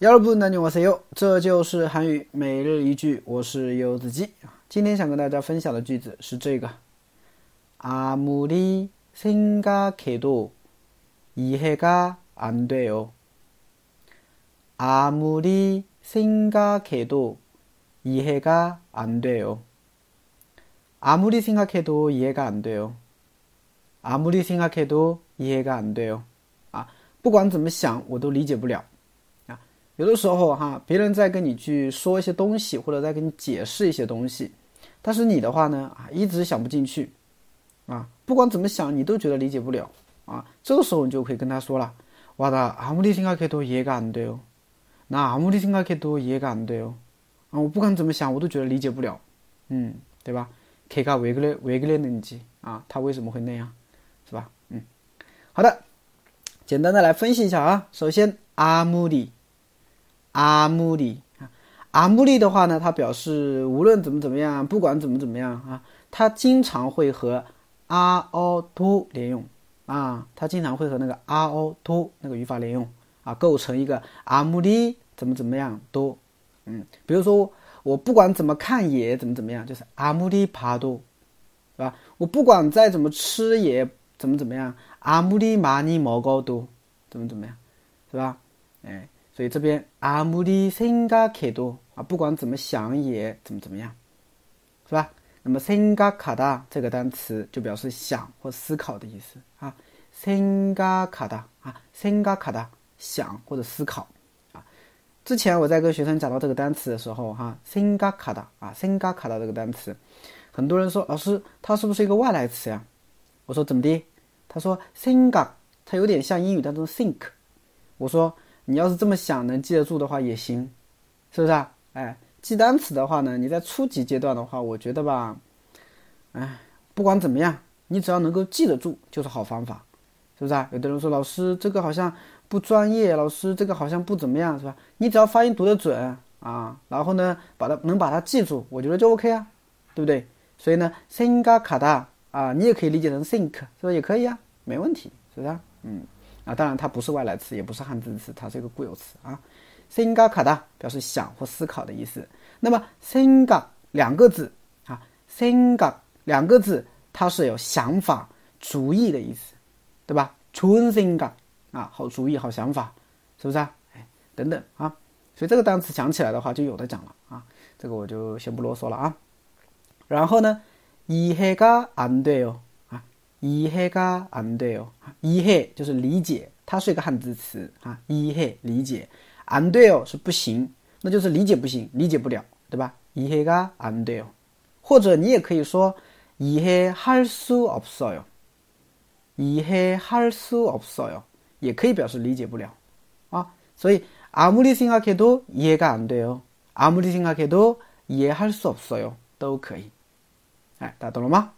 여러분 안녕하세요. 这就是韩语每日一句，我是柚子鸡。今天想跟大家分享的句子是这个：아무리생각해도이해가안돼 요。 아무리생각해도이해가안돼 요。 아무리생각해도이해가안돼 요。 아무리생각해도이해가안돼 요。 啊，不管怎么想，我都理解不了。 有的时候哈，别人在跟你去说一些东西，或者在跟你解释一些东西，但是你的话呢啊，一直想不进去，啊，不管怎么想，你都觉得理解不了啊。这个时候你就可以跟他说了，哇的아무리생각해도이해가안돼 요， 那아무리생각해도이해가안돼 요， 啊，我不管怎么想，我都觉得理解不了，嗯，对吧？걔가왜그래왜그랬는 지， 啊，他为什么会那样，是吧？嗯，好的，简单的来分析一下啊。首先아무 리。 阿木里啊，阿木里的话呢，它表示无论怎么怎么样，不管怎么怎么样啊，它经常会和阿奥托连用啊，它经常会和那个阿奥托那个语法连用啊，构成一个阿木里怎么怎么样多，嗯，比如说我不管怎么看也怎么怎么样，就是阿木里帕多，是吧？我不管再怎么吃也怎么怎么样，阿木里马尼毛高多，怎么怎么样，是吧？哎。所以这边阿姆里생각해多啊，不管怎么想也怎么怎么样，是吧？那么생각하다这个单词就表示想或思考的意思啊。생각하다啊，생각하다想或者思考啊。之前我在跟学生讲到这个单词的时候哈，생각하다啊，생각하다这个单词，很多人说老师它是不是一个外来词呀？我说怎么的？他说생각它有点像英语当中 think。我说。 你要是这么想，能记得住的话也行，是不是啊？哎，记单词的话呢，你在初级阶段的话，我觉得吧，哎，不管怎么样，你只要能够记得住，就是好方法，是不是啊？有的人说老师这个好像不专业，老师这个好像不怎么样，是吧？你只要发音读得准啊，然后呢，把它能把它记住，我觉得就 OK 啊，对不对？所以呢，think 卡达啊，你也可以理解成 think，是不是也可以啊？没问题，是不是啊？嗯。啊，当然它不是外来词，也不是汉字词，它是一个固有词啊。생각卡达表示想或思考的意思。那么생각两个字啊，생각两个字它是有想法、主意的意思，对吧？좋은생각啊，好主意、好想法，是不是啊？哎，等等啊，所以这个单词讲起来的话就有的讲了啊。这个我就先不啰嗦了啊。然后呢，이해가안돼 요。 이해가안돼 요。 이해就是理解，它是一个汉字词啊。이해理解，안돼요是不行，那就是理解不行，理解不了，对吧？이해가안돼 요。 或者你也可以说이해할수없어 요。 이해할수없어 요， 也可以表示理解不了啊。所以아무리생각해도이해가안돼 요， 아무리생각해도이해할수없어 요， 都可以。哎，大家懂了吗？